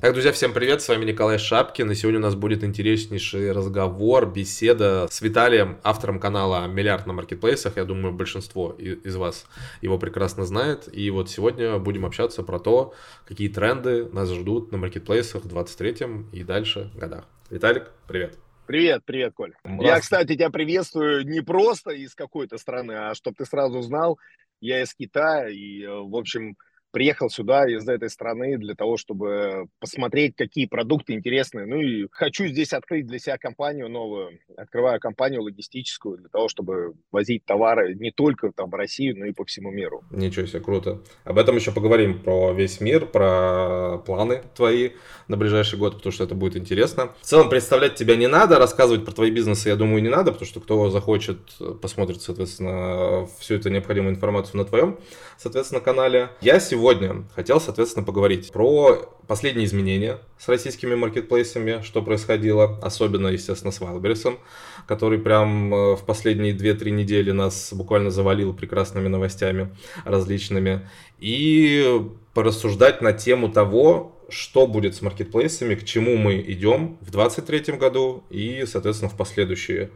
Так, друзья, всем привет, с вами Николай Шапкин, и сегодня у нас будет интереснейший разговор, беседа с Виталием, автором канала «Миллиард на маркетплейсах». Я думаю, большинство из вас его прекрасно знает. И вот сегодня будем общаться про то, какие тренды нас ждут на маркетплейсах в 23 и дальше годах. Виталик, привет. Привет, привет, Коль. Я, кстати, тебя приветствую не просто из какой-то страны, а чтобы ты сразу знал, я из Китая, и, э, в общем, приехал сюда из этой страны для того, чтобы посмотреть, какие продукты интересные. Ну и хочу здесь открыть для себя компанию новую. Открываю компанию логистическую для того, чтобы возить товары не только там в Россию, но и по всему миру. Ничего себе, круто. Об этом еще поговорим про весь мир, про планы твои на ближайший год, потому что это будет интересно. В целом представлять тебя не надо, рассказывать про твои бизнесы, я думаю, не надо, потому что кто захочет, посмотрит, соответственно, всю эту необходимую информацию на твоем, соответственно, канале. Я сегодня сегодня хотел, соответственно, поговорить про последние изменения с российскими маркетплейсами, что происходило, особенно, естественно, с Wildberries, который прям э, в последние 2-3 недели нас буквально завалил прекрасными новостями различными, и порассуждать на тему того, что будет с маркетплейсами, к чему мы идем в 2023 году и, соответственно, в последующие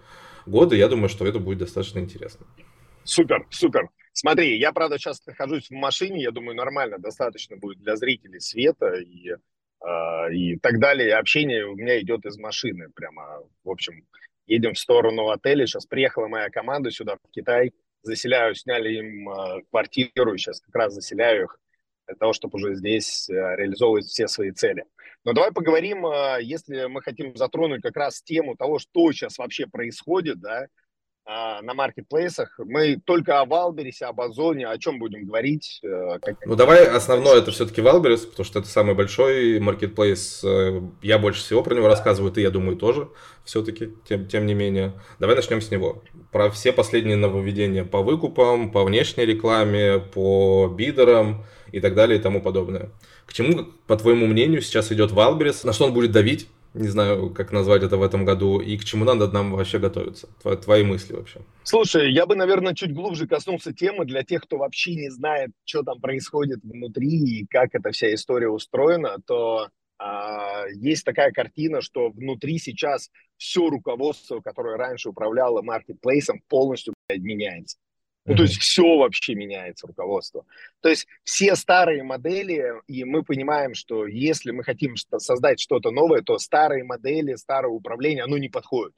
годы. Я думаю, что это будет достаточно интересно. Супер, супер. Смотри, я, правда, сейчас нахожусь в машине, я думаю, нормально, достаточно будет для зрителей света и, э, и так далее. Общение у меня идет из машины прямо. В общем, едем в сторону отеля. Сейчас приехала моя команда сюда, в Китай. Заселяю, сняли им э, квартиру, сейчас как раз заселяю их для того, чтобы уже здесь э, реализовывать все свои цели. Но давай поговорим, если мы хотим затронуть как раз тему того, что сейчас вообще происходит, да, а, на маркетплейсах. Мы только о Валберисе, об Озоне, о чем будем говорить. Э, как... Ну давай основное это все-таки Валберис, потому что это самый большой маркетплейс. Э, я больше всего про него рассказываю, ты, я думаю, тоже все-таки, тем, тем не менее. Давай начнем с него. Про все последние нововведения по выкупам, по внешней рекламе, по бидерам и так далее и тому подобное. К чему, по твоему мнению, сейчас идет Валберис? На что он будет давить? Не знаю, как назвать это в этом году, и к чему надо нам вообще готовиться? Твои, твои мысли вообще. Слушай, я бы, наверное, чуть глубже коснулся темы для тех, кто вообще не знает, что там происходит внутри и как эта вся история устроена, то а, есть такая картина, что внутри сейчас все руководство, которое раньше управляло маркетплейсом, полностью меняется. Ну, то есть все вообще меняется, руководство. То есть все старые модели, и мы понимаем, что если мы хотим создать что-то новое, то старые модели, старое управление, оно не подходит.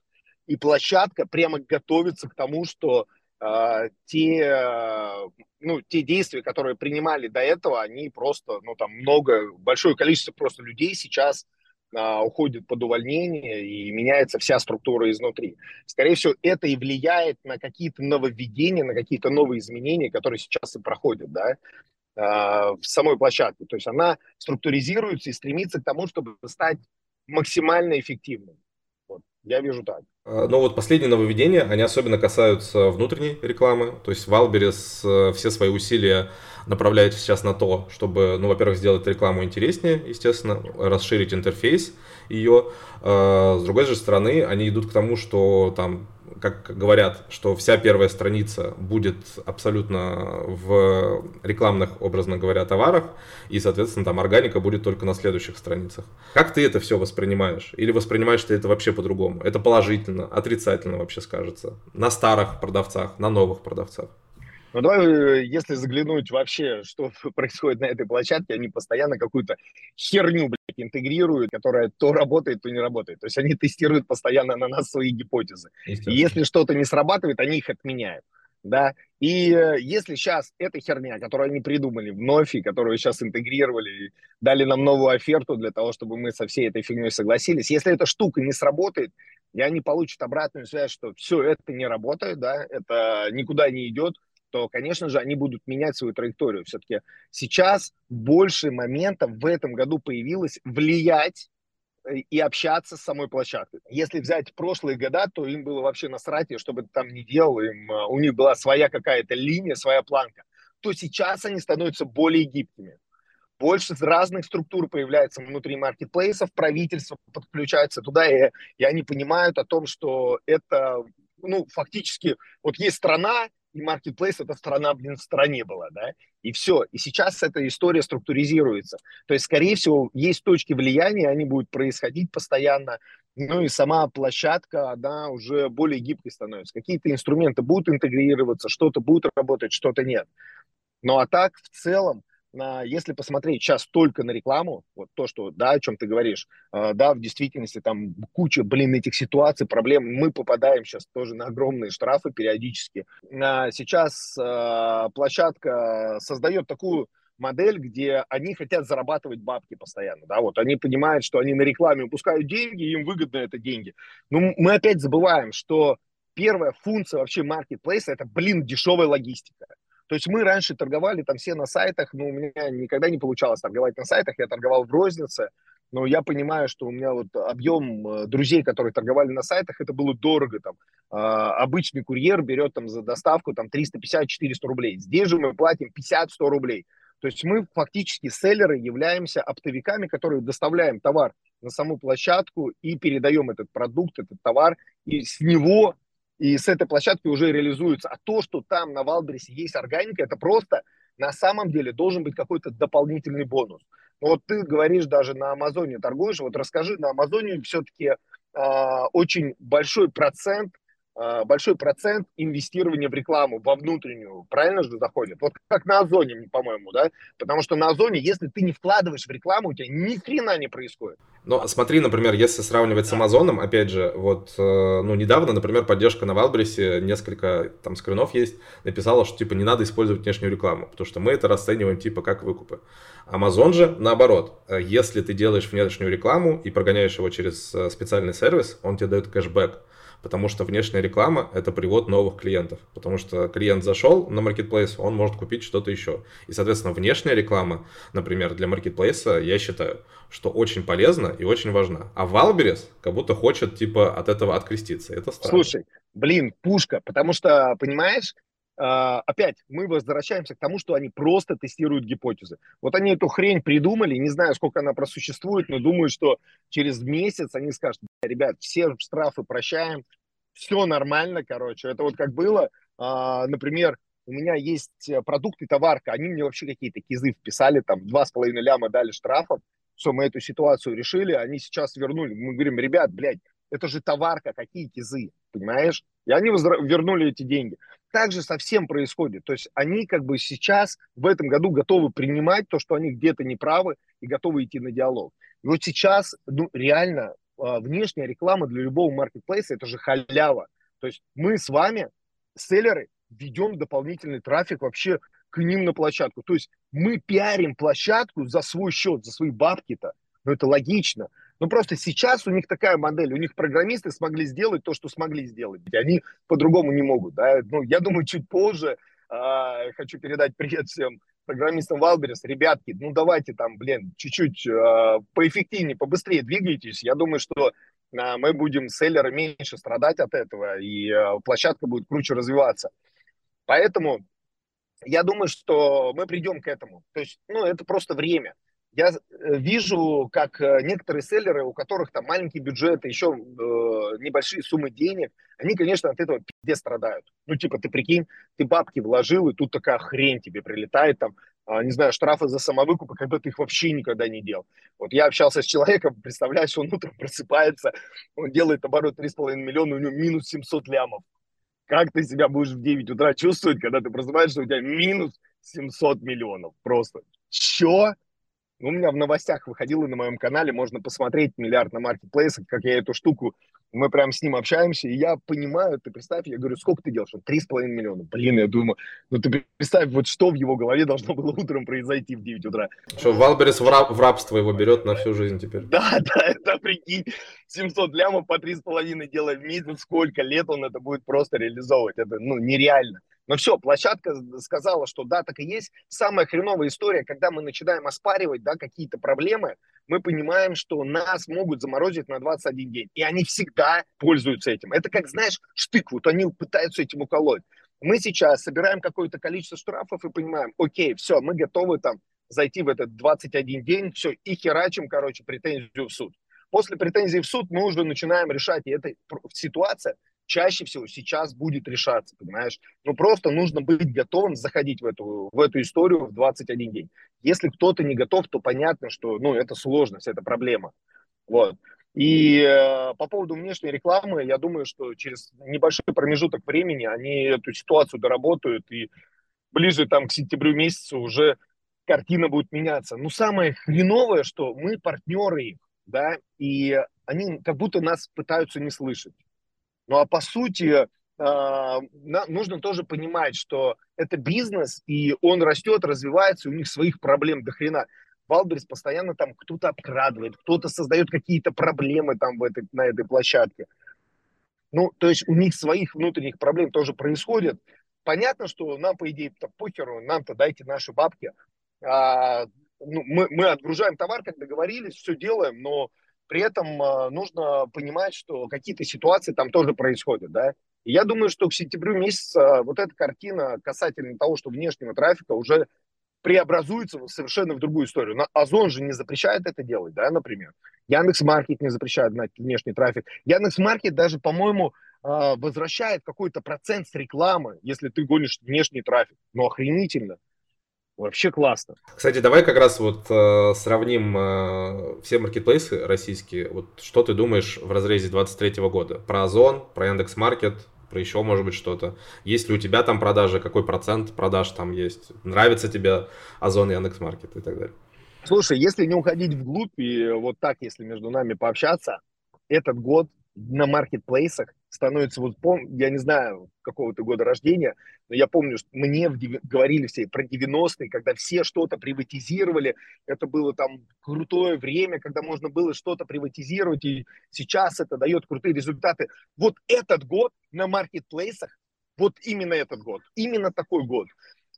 И площадка прямо готовится к тому, что э, те, ну, те действия, которые принимали до этого, они просто, ну, там много, большое количество просто людей сейчас уходит под увольнение и меняется вся структура изнутри. Скорее всего, это и влияет на какие-то нововведения, на какие-то новые изменения, которые сейчас и проходят, да, а, в самой площадке. То есть она структуризируется и стремится к тому, чтобы стать максимально эффективной. Я вижу так. А, Но ну вот последние нововведения, они особенно касаются внутренней рекламы. То есть Wildberries э, все свои усилия направляет сейчас на то, чтобы, ну, во-первых, сделать рекламу интереснее, естественно, расширить интерфейс ее. А, с другой же стороны, они идут к тому, что там как говорят, что вся первая страница будет абсолютно в рекламных, образно говоря, товарах, и, соответственно, там органика будет только на следующих страницах. Как ты это все воспринимаешь? Или воспринимаешь ты это вообще по-другому? Это положительно, отрицательно вообще скажется? На старых продавцах, на новых продавцах? Ну, давай, э, если заглянуть вообще, что происходит на этой площадке, они постоянно какую-то херню, блядь, интегрируют, которая то работает, то не работает. То есть они тестируют постоянно на нас свои гипотезы. И если что-то не срабатывает, они их отменяют. Да, и э, если сейчас эта херня, которую они придумали вновь, и которую сейчас интегрировали, дали нам новую оферту для того, чтобы мы со всей этой фигней согласились, если эта штука не сработает, и они получат обратную связь, что все это не работает, да, это никуда не идет, то, конечно же, они будут менять свою траекторию. Все-таки сейчас больше моментов в этом году появилось влиять э, и общаться с самой площадкой. Если взять прошлые года, то им было вообще насрать, что бы ты там ни делал, им, э, у них была своя какая-то линия, своя планка, то сейчас они становятся более гибкими. Больше разных структур появляется внутри маркетплейсов, правительство подключается туда, и, и они понимают о том, что это ну, фактически, вот есть страна, и marketplace эта страна, блин, в стране была, да, и все. И сейчас эта история структуризируется. То есть, скорее всего, есть точки влияния, они будут происходить постоянно, ну и сама площадка, она уже более гибкой становится. Какие-то инструменты будут интегрироваться, что-то будет работать, что-то нет. Ну а так, в целом, если посмотреть сейчас только на рекламу, вот то, что, да, о чем ты говоришь, э, да, в действительности там куча, блин, этих ситуаций, проблем, мы попадаем сейчас тоже на огромные штрафы периодически. Сейчас э, площадка создает такую модель, где они хотят зарабатывать бабки постоянно, да, вот они понимают, что они на рекламе упускают деньги, им выгодно это деньги. Но мы опять забываем, что первая функция вообще маркетплейса это, блин, дешевая логистика. То есть мы раньше торговали там все на сайтах, но у меня никогда не получалось торговать на сайтах, я торговал в рознице, но я понимаю, что у меня вот объем э, друзей, которые торговали на сайтах, это было дорого. Там, а, обычный курьер берет там за доставку там 350-400 рублей. Здесь же мы платим 50-100 рублей. То есть мы фактически селлеры являемся оптовиками, которые доставляем товар на саму площадку и передаем этот продукт, этот товар, и с него и с этой площадки уже реализуется. А то, что там на Валбересе есть органика, это просто на самом деле должен быть какой-то дополнительный бонус. Но вот ты говоришь даже на Амазоне торгуешь, вот расскажи, на Амазоне все-таки э, очень большой процент а, большой процент инвестирования в рекламу, во внутреннюю, правильно же заходит? Вот как на Озоне, по-моему, да? Потому что на Озоне, если ты не вкладываешь в рекламу, у тебя ни хрена не происходит. Ну, смотри, например, если сравнивать с Амазоном, опять же, вот, э, ну, недавно, например, поддержка на Валбрисе, несколько там скринов есть, написала, что, типа, не надо использовать внешнюю рекламу, потому что мы это расцениваем, типа, как выкупы. Амазон же, наоборот, э, если ты делаешь внешнюю рекламу и прогоняешь его через э, специальный сервис, он тебе дает кэшбэк потому что внешняя реклама – это привод новых клиентов, потому что клиент зашел на маркетплейс, он может купить что-то еще. И, соответственно, внешняя реклама, например, для маркетплейса, я считаю, что очень полезна и очень важна. А Wildberries как будто хочет, типа, от этого откреститься. Это странно. Слушай, блин, пушка, потому что, понимаешь, опять мы возвращаемся к тому, что они просто тестируют гипотезы. Вот они эту хрень придумали, не знаю, сколько она просуществует, но думаю, что через месяц они скажут, ребят, все штрафы прощаем, все нормально, короче. Это вот как было, uh, например, у меня есть продукты, товарка, они мне вообще какие-то кизы вписали, там, два с половиной ляма дали штрафов, все, мы эту ситуацию решили, они сейчас вернули. Мы говорим, ребят, блядь, это же товарка, какие кизы, понимаешь? И они вернули эти деньги. Так же совсем происходит. То есть они как бы сейчас в этом году готовы принимать то, что они где-то неправы, и готовы идти на диалог. И вот сейчас, ну, реально, а, внешняя реклама для любого маркетплейса – это же халява. То есть мы с вами, селлеры, ведем дополнительный трафик вообще к ним на площадку. То есть мы пиарим площадку за свой счет, за свои бабки-то. Ну, это логично. Но просто сейчас у них такая модель, у них программисты смогли сделать то, что смогли сделать. Они по-другому не могут. Да? Ну, я думаю, чуть позже э, хочу передать привет всем программистам Wildberries. Ребятки, ну давайте там, блин, чуть-чуть э, поэффективнее, побыстрее двигайтесь. Я думаю, что э, мы будем селлеры меньше страдать от этого, и э, площадка будет круче развиваться. Поэтому я думаю, что мы придем к этому. То есть, ну, это просто время я э, вижу, как э, некоторые селлеры, у которых там маленькие бюджеты, еще э, небольшие суммы денег, они, конечно, от этого пиздец страдают. Ну, типа, ты прикинь, ты бабки вложил, и тут такая хрень тебе прилетает, там, э, не знаю, штрафы за самовыкупы, когда ты их вообще никогда не делал. Вот я общался с человеком, представляешь, он утром просыпается, он делает оборот 3,5 миллиона, у него минус 700 лямов. Как ты себя будешь в 9 утра чувствовать, когда ты просыпаешься, у тебя минус 700 миллионов? Просто. Чё? У меня в новостях выходило на моем канале, можно посмотреть миллиард на маркетплейсах, как я эту штуку, мы прям с ним общаемся, и я понимаю, ты представь, я говорю, сколько ты делаешь? Он 3,5 миллиона. Блин, я думаю, ну ты представь, вот что в его голове должно было утром произойти в 9 утра. Что, Wildberries в, раб, в рабство его берет на всю жизнь теперь? Да, да, это прикинь, 700 лямов по 3,5 делая в месяц, сколько лет он это будет просто реализовывать, это, ну, нереально. Но все, площадка сказала, что да, так и есть. Самая хреновая история, когда мы начинаем оспаривать да, какие-то проблемы, мы понимаем, что нас могут заморозить на 21 день. И они всегда пользуются этим. Это как, знаешь, штык, вот они пытаются этим уколоть. Мы сейчас собираем какое-то количество штрафов и понимаем, окей, все, мы готовы там зайти в этот 21 день, все, и херачим, короче, претензию в суд. После претензии в суд мы уже начинаем решать, и эта ситуация чаще всего сейчас будет решаться, понимаешь? Ну, просто нужно быть готовым заходить в эту, в эту историю в 21 день. Если кто-то не готов, то понятно, что, ну, это сложность, это проблема. Вот. И э, по поводу внешней рекламы, я думаю, что через небольшой промежуток времени они эту ситуацию доработают, и ближе там к сентябрю месяцу уже картина будет меняться. Но самое хреновое, что мы партнеры да, и они как будто нас пытаются не слышать. Ну а по сути, э, нужно тоже понимать, что это бизнес, и он растет, развивается, и у них своих проблем до хрена. Wildberries постоянно там кто-то обкрадывает, кто-то создает какие-то проблемы там в этой, на этой площадке. Ну, то есть у них своих внутренних проблем тоже происходит. Понятно, что нам, по идее, похеру, нам-то дайте наши бабки. А, ну, мы, мы отгружаем товар, как договорились, все делаем, но при этом а, нужно понимать, что какие-то ситуации там тоже происходят, да. И я думаю, что к сентябрю месяца вот эта картина касательно того, что внешнего трафика уже преобразуется совершенно в другую историю. Но Озон же не запрещает это делать, да, например. Яндекс Маркет не запрещает гнать внешний трафик. Яндекс Маркет даже, по-моему, а, возвращает какой-то процент с рекламы, если ты гонишь внешний трафик. Ну, охренительно. Вообще классно. Кстати, давай как раз вот э, сравним э, все маркетплейсы российские. Вот что ты думаешь в разрезе 23 года? Про Озон, про Яндекс Маркет, про еще, может быть, что-то. Есть ли у тебя там продажи, какой процент продаж там есть? Нравится тебе Озон, Яндекс.Маркет и так далее? Слушай, если не уходить вглубь и вот так, если между нами пообщаться, этот год на маркетплейсах становится, вот пом, я не знаю, какого то года рождения, но я помню, что мне говорили все про 90-е, когда все что-то приватизировали, это было там крутое время, когда можно было что-то приватизировать, и сейчас это дает крутые результаты. Вот этот год на маркетплейсах, вот именно этот год, именно такой год.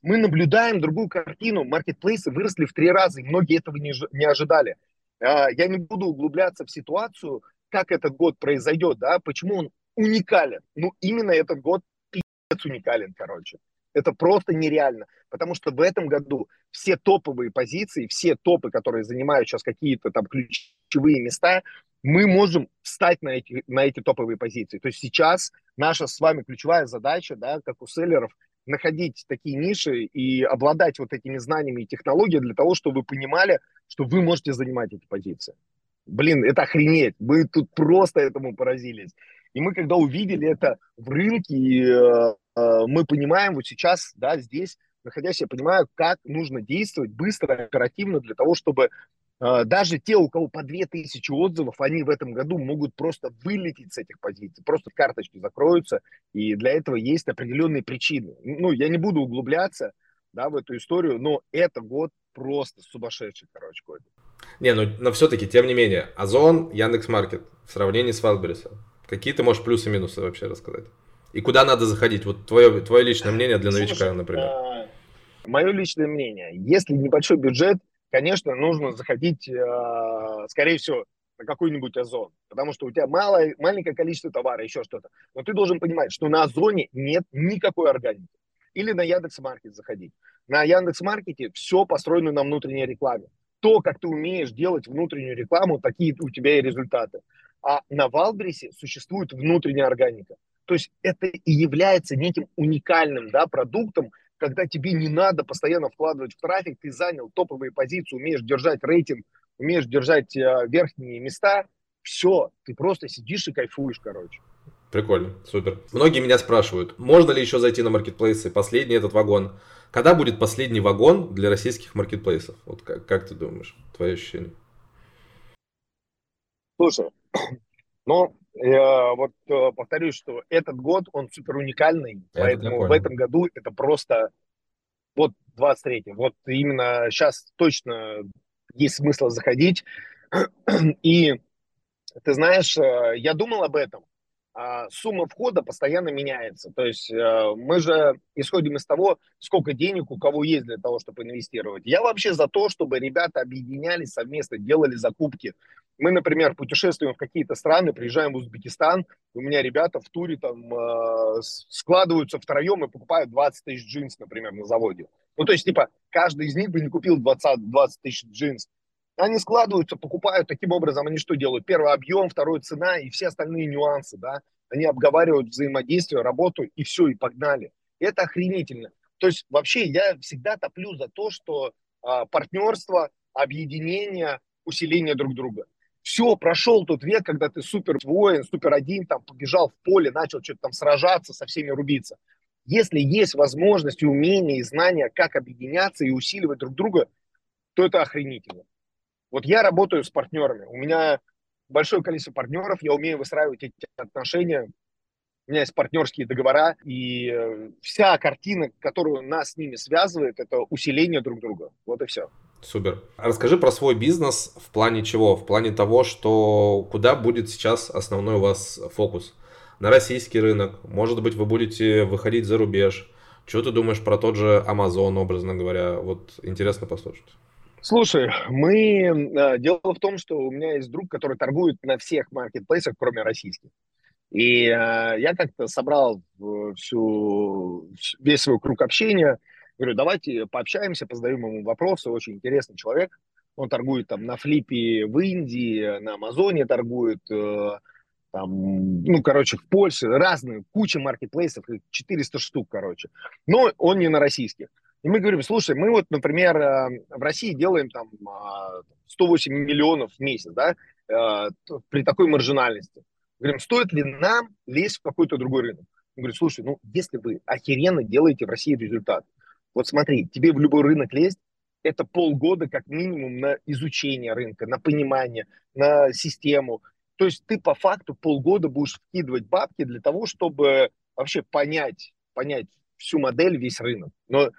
Мы наблюдаем другую картину, маркетплейсы выросли в три раза, и многие этого не, не ожидали. А, я не буду углубляться в ситуацию, как этот год произойдет, да, почему он уникален. Ну, именно этот год пиздец уникален, короче. Это просто нереально, потому что в этом году все топовые позиции, все топы, которые занимают сейчас какие-то там ключевые места, мы можем встать на эти, на эти топовые позиции. То есть сейчас наша с вами ключевая задача, да, как у селлеров, находить такие ниши и обладать вот этими знаниями и технологиями для того, чтобы вы понимали, что вы можете занимать эти позиции. Блин, это охренеть. Мы тут просто этому поразились. И мы, когда увидели это в рынке, э, э, мы понимаем вот сейчас, да, здесь, находясь, я понимаю, как нужно действовать быстро, оперативно для того, чтобы э, даже те, у кого по 2000 отзывов, они в этом году могут просто вылететь с этих позиций, просто карточки закроются, и для этого есть определенные причины. Ну, я не буду углубляться, да, в эту историю, но это год просто сумасшедший, короче, год. Не, ну, но все-таки, тем не менее, Озон, Яндекс.Маркет в сравнении с Валбересом, Какие ты можешь плюсы и минусы вообще рассказать? И куда надо заходить? Вот твое, твое личное мнение для новичка, Слушай, например. А, мое личное мнение. Если небольшой бюджет, конечно, нужно заходить, а, скорее всего, на какой-нибудь озон. Потому что у тебя мало, маленькое количество товара, еще что-то. Но ты должен понимать, что на озоне нет никакой органики. Или на Яндекс.Маркет заходить. На Яндекс.Маркете все построено на внутренней рекламе. То, как ты умеешь делать внутреннюю рекламу, такие у тебя и результаты. А на Валбрисе существует внутренняя органика. То есть это и является неким уникальным да, продуктом, когда тебе не надо постоянно вкладывать в трафик, ты занял топовые позиции, умеешь держать рейтинг, умеешь держать э, верхние места, все, ты просто сидишь и кайфуешь, короче. Прикольно, супер. Многие меня спрашивают, можно ли еще зайти на маркетплейсы, последний этот вагон. Когда будет последний вагон для российских маркетплейсов? Вот как, как ты думаешь, твои ощущения? Слушай, но я вот э, повторюсь, что этот год, он супер уникальный, это поэтому в этом году это просто вот 23 вот именно сейчас точно есть смысл заходить. И ты знаешь, э, я думал об этом, а, сумма входа постоянно меняется. То есть э, мы же исходим из того, сколько денег у кого есть для того, чтобы инвестировать. Я вообще за то, чтобы ребята объединялись совместно, делали закупки. Мы, например, путешествуем в какие-то страны, приезжаем в Узбекистан, у меня ребята в туре там э, складываются втроем и покупают 20 тысяч джинс, например, на заводе. Ну, то есть, типа, каждый из них бы не купил 20, 20 тысяч джинс. Они складываются, покупают, таким образом они что делают? Первый объем, второй цена и все остальные нюансы, да. они обговаривают взаимодействие, работу, и все, и погнали. Это охренительно. То есть вообще я всегда топлю за то, что а, партнерство, объединение, усиление друг друга. Все, прошел тот век, когда ты супер воин, супер один, там побежал в поле, начал что-то там сражаться, со всеми рубиться. Если есть возможность, умение и знания, как объединяться и усиливать друг друга, то это охренительно. Вот я работаю с партнерами, у меня большое количество партнеров, я умею выстраивать эти отношения, у меня есть партнерские договора, и э, вся картина, которую нас с ними связывает, это усиление друг друга. Вот и все. Супер. Расскажи про свой бизнес в плане чего? В плане того, что куда будет сейчас основной у вас фокус? На российский рынок? Может быть, вы будете выходить за рубеж? Что ты думаешь про тот же Amazon, образно говоря? Вот интересно послушать. Слушай, мы... Э, дело в том, что у меня есть друг, который торгует на всех маркетплейсах, кроме российских. И э, я как-то собрал всю, весь свой круг общения, говорю, давайте пообщаемся, позадаем ему вопросы, очень интересный человек. Он торгует там на флипе в Индии, на Амазоне торгует, э, там, ну, короче, в Польше, разные, куча маркетплейсов, 400 штук, короче. Но он не на российских. И мы говорим, слушай, мы вот, например, э, в России делаем там 108 а, миллионов в месяц, да, э, при такой маржинальности. Говорим, стоит ли нам лезть в какой-то другой рынок? Он говорит, слушай, ну, если вы охеренно делаете в России результат, вот смотри, тебе в любой рынок лезть, это полгода как минимум на изучение рынка, на понимание, на систему. То есть ты по факту полгода будешь вкидывать бабки для того, чтобы вообще понять, понять всю модель, весь рынок. Но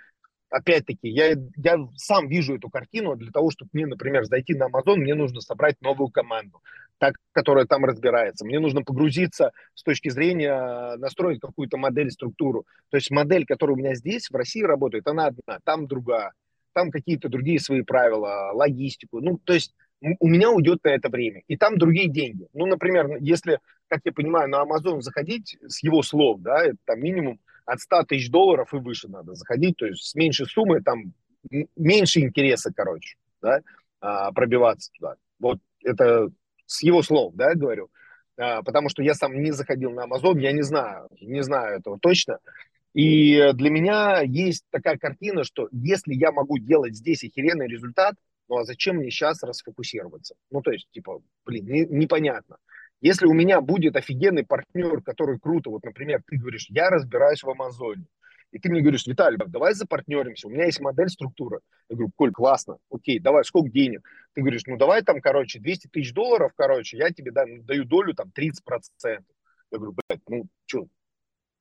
опять-таки, я, я сам вижу эту картину, для того, чтобы мне, например, зайти на Amazon, мне нужно собрать новую команду, так, которая там разбирается. Мне нужно погрузиться с точки зрения настроить какую-то модель, структуру. То есть модель, которая у меня здесь, в России работает, она одна, там другая. Там какие-то другие свои правила, логистику. Ну, то есть у меня уйдет на это время. И там другие деньги. Ну, например, если, как я понимаю, на Amazon заходить с его слов, да, это там минимум от 100 тысяч долларов и выше надо заходить, то есть с меньшей суммы там меньше интереса, короче, да, а, пробиваться туда. Вот это с его слов, да, говорю, а, потому что я сам не заходил на Amazon, я не знаю, не знаю этого точно. И для меня есть такая картина, что если я могу делать здесь охеренный результат, ну а зачем мне сейчас расфокусироваться? Ну, то есть, типа, блин, не, непонятно. Если у меня будет офигенный партнер, который круто, вот, например, ты говоришь, я разбираюсь в Амазоне, и ты мне говоришь, Виталий, давай запартнеримся, у меня есть модель, структура. Я говорю, Коль, классно, окей, давай, сколько денег? Ты говоришь, ну давай там, короче, 200 тысяч долларов, короче, я тебе дам, даю долю там 30%. Я говорю, блядь, ну что,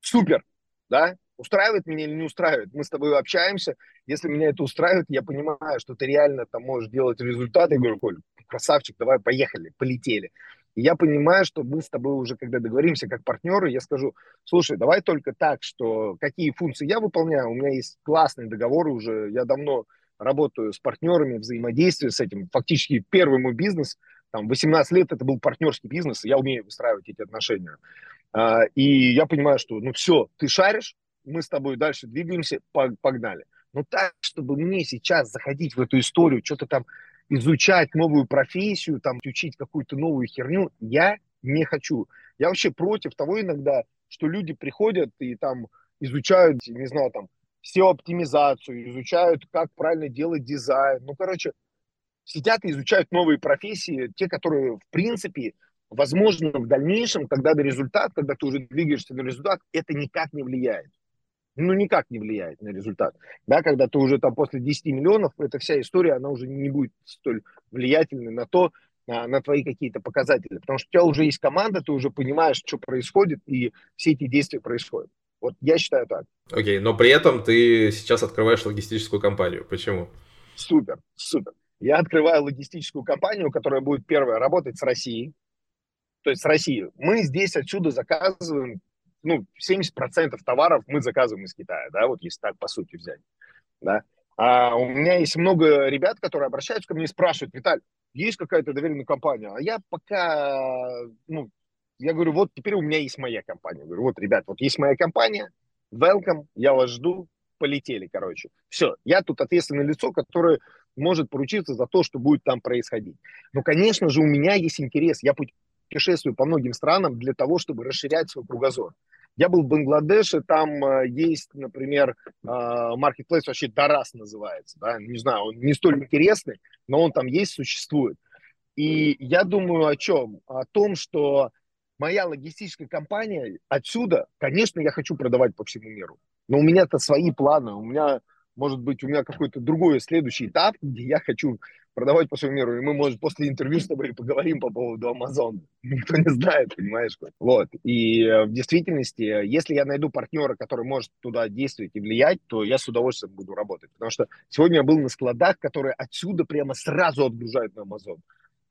супер, да? Устраивает меня или не устраивает? Мы с тобой общаемся, если меня это устраивает, я понимаю, что ты реально там можешь делать результаты. Я говорю, Коль, красавчик, давай, поехали, полетели. И я понимаю, что мы с тобой уже, когда договоримся как партнеры, я скажу, слушай, давай только так, что какие функции я выполняю, у меня есть классные договоры уже, я давно работаю с партнерами, взаимодействие с этим. Фактически первый мой бизнес, там, 18 лет это был партнерский бизнес, я умею выстраивать эти отношения. А, и я понимаю, что, ну все, ты шаришь, мы с тобой дальше двигаемся, погнали. Но так, чтобы мне сейчас заходить в эту историю, что-то там изучать новую профессию, там, учить какую-то новую херню, я не хочу. Я вообще против того иногда, что люди приходят и там изучают, не знаю, там, SEO-оптимизацию, изучают, как правильно делать дизайн. Ну, короче, сидят и изучают новые профессии, те, которые, в принципе, возможно, в дальнейшем, когда до результат, когда ты уже двигаешься на результат, это никак не влияет ну, никак не влияет на результат. Да, когда ты уже там после 10 миллионов, эта вся история, она уже не будет столь влиятельной на то, на, твои какие-то показатели. Потому что у тебя уже есть команда, ты уже понимаешь, что происходит, и все эти действия происходят. Вот я считаю так. Окей, okay, но при этом ты сейчас открываешь логистическую компанию. Почему? Супер, супер. Я открываю логистическую компанию, которая будет первая работать с Россией. То есть с Россией. Мы здесь отсюда заказываем ну, 70% товаров мы заказываем из Китая, да, вот если так по сути взять, да. А у меня есть много ребят, которые обращаются ко мне и спрашивают, Виталь, есть какая-то доверенная компания? А я пока, ну, я говорю, вот теперь у меня есть моя компания. Я говорю, вот, ребят, вот есть моя компания, welcome, я вас жду, полетели, короче. Все, я тут ответственное лицо, которое может поручиться за то, что будет там происходить. Но, конечно же, у меня есть интерес, я путешествую по многим странам для того, чтобы расширять свой кругозор. Я был в Бангладеше, там э, есть, например, э, marketplace вообще Дарас называется, да, не знаю, он не столь интересный, но он там есть, существует. И я думаю о чем? О том, что моя логистическая компания отсюда, конечно, я хочу продавать по всему миру, но у меня-то свои планы, у меня может быть, у меня какой-то другой следующий этап, где я хочу продавать по всему миру, и мы, может, после интервью с тобой поговорим по поводу Amazon. Никто не знает, понимаешь? Вот. И э, в действительности, если я найду партнера, который может туда действовать и влиять, то я с удовольствием буду работать. Потому что сегодня я был на складах, которые отсюда прямо сразу отгружают на Amazon.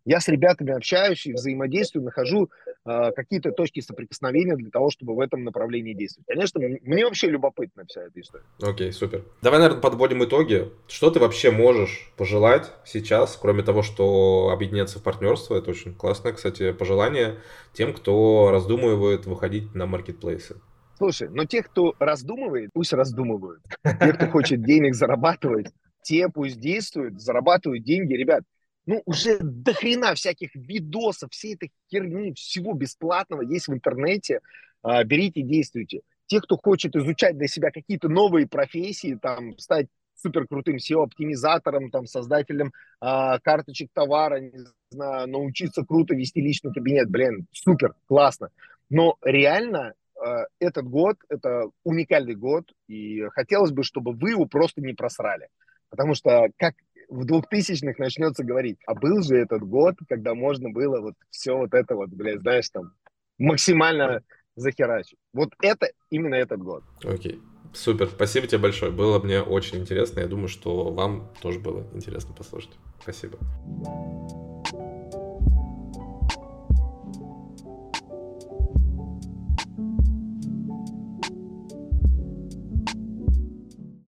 Я с ребятами общаюсь и взаимодействую, нахожу э, какие-то точки соприкосновения для того, чтобы в этом направлении действовать. Конечно, мне вообще любопытна вся эта история. Окей, okay, супер. Давай, наверное, подводим итоги. Что ты вообще можешь пожелать сейчас, кроме того, что объединяться в партнерство? Это очень классное, кстати, пожелание тем, кто раздумывает выходить на маркетплейсы. Слушай, но тех, кто раздумывает, пусть раздумывают. Те, кто хочет денег зарабатывать, те пусть действуют, зарабатывают деньги. Ребят, ну, уже до хрена всяких видосов, всей этой херни, всего бесплатного есть в интернете. А, берите, действуйте. Те, кто хочет изучать для себя какие-то новые профессии, там, стать супер крутым SEO-оптимизатором, там, создателем а, карточек товара, не знаю, научиться круто вести личный кабинет, блин, супер, классно. Но реально а, этот год, это уникальный год, и хотелось бы, чтобы вы его просто не просрали. Потому что как в 2000-х начнется говорить, а был же этот год, когда можно было вот все вот это вот, блядь, знаешь, там, максимально захерачить. Вот это, именно этот год. Окей. Супер, спасибо тебе большое. Было мне очень интересно. Я думаю, что вам тоже было интересно послушать. Спасибо.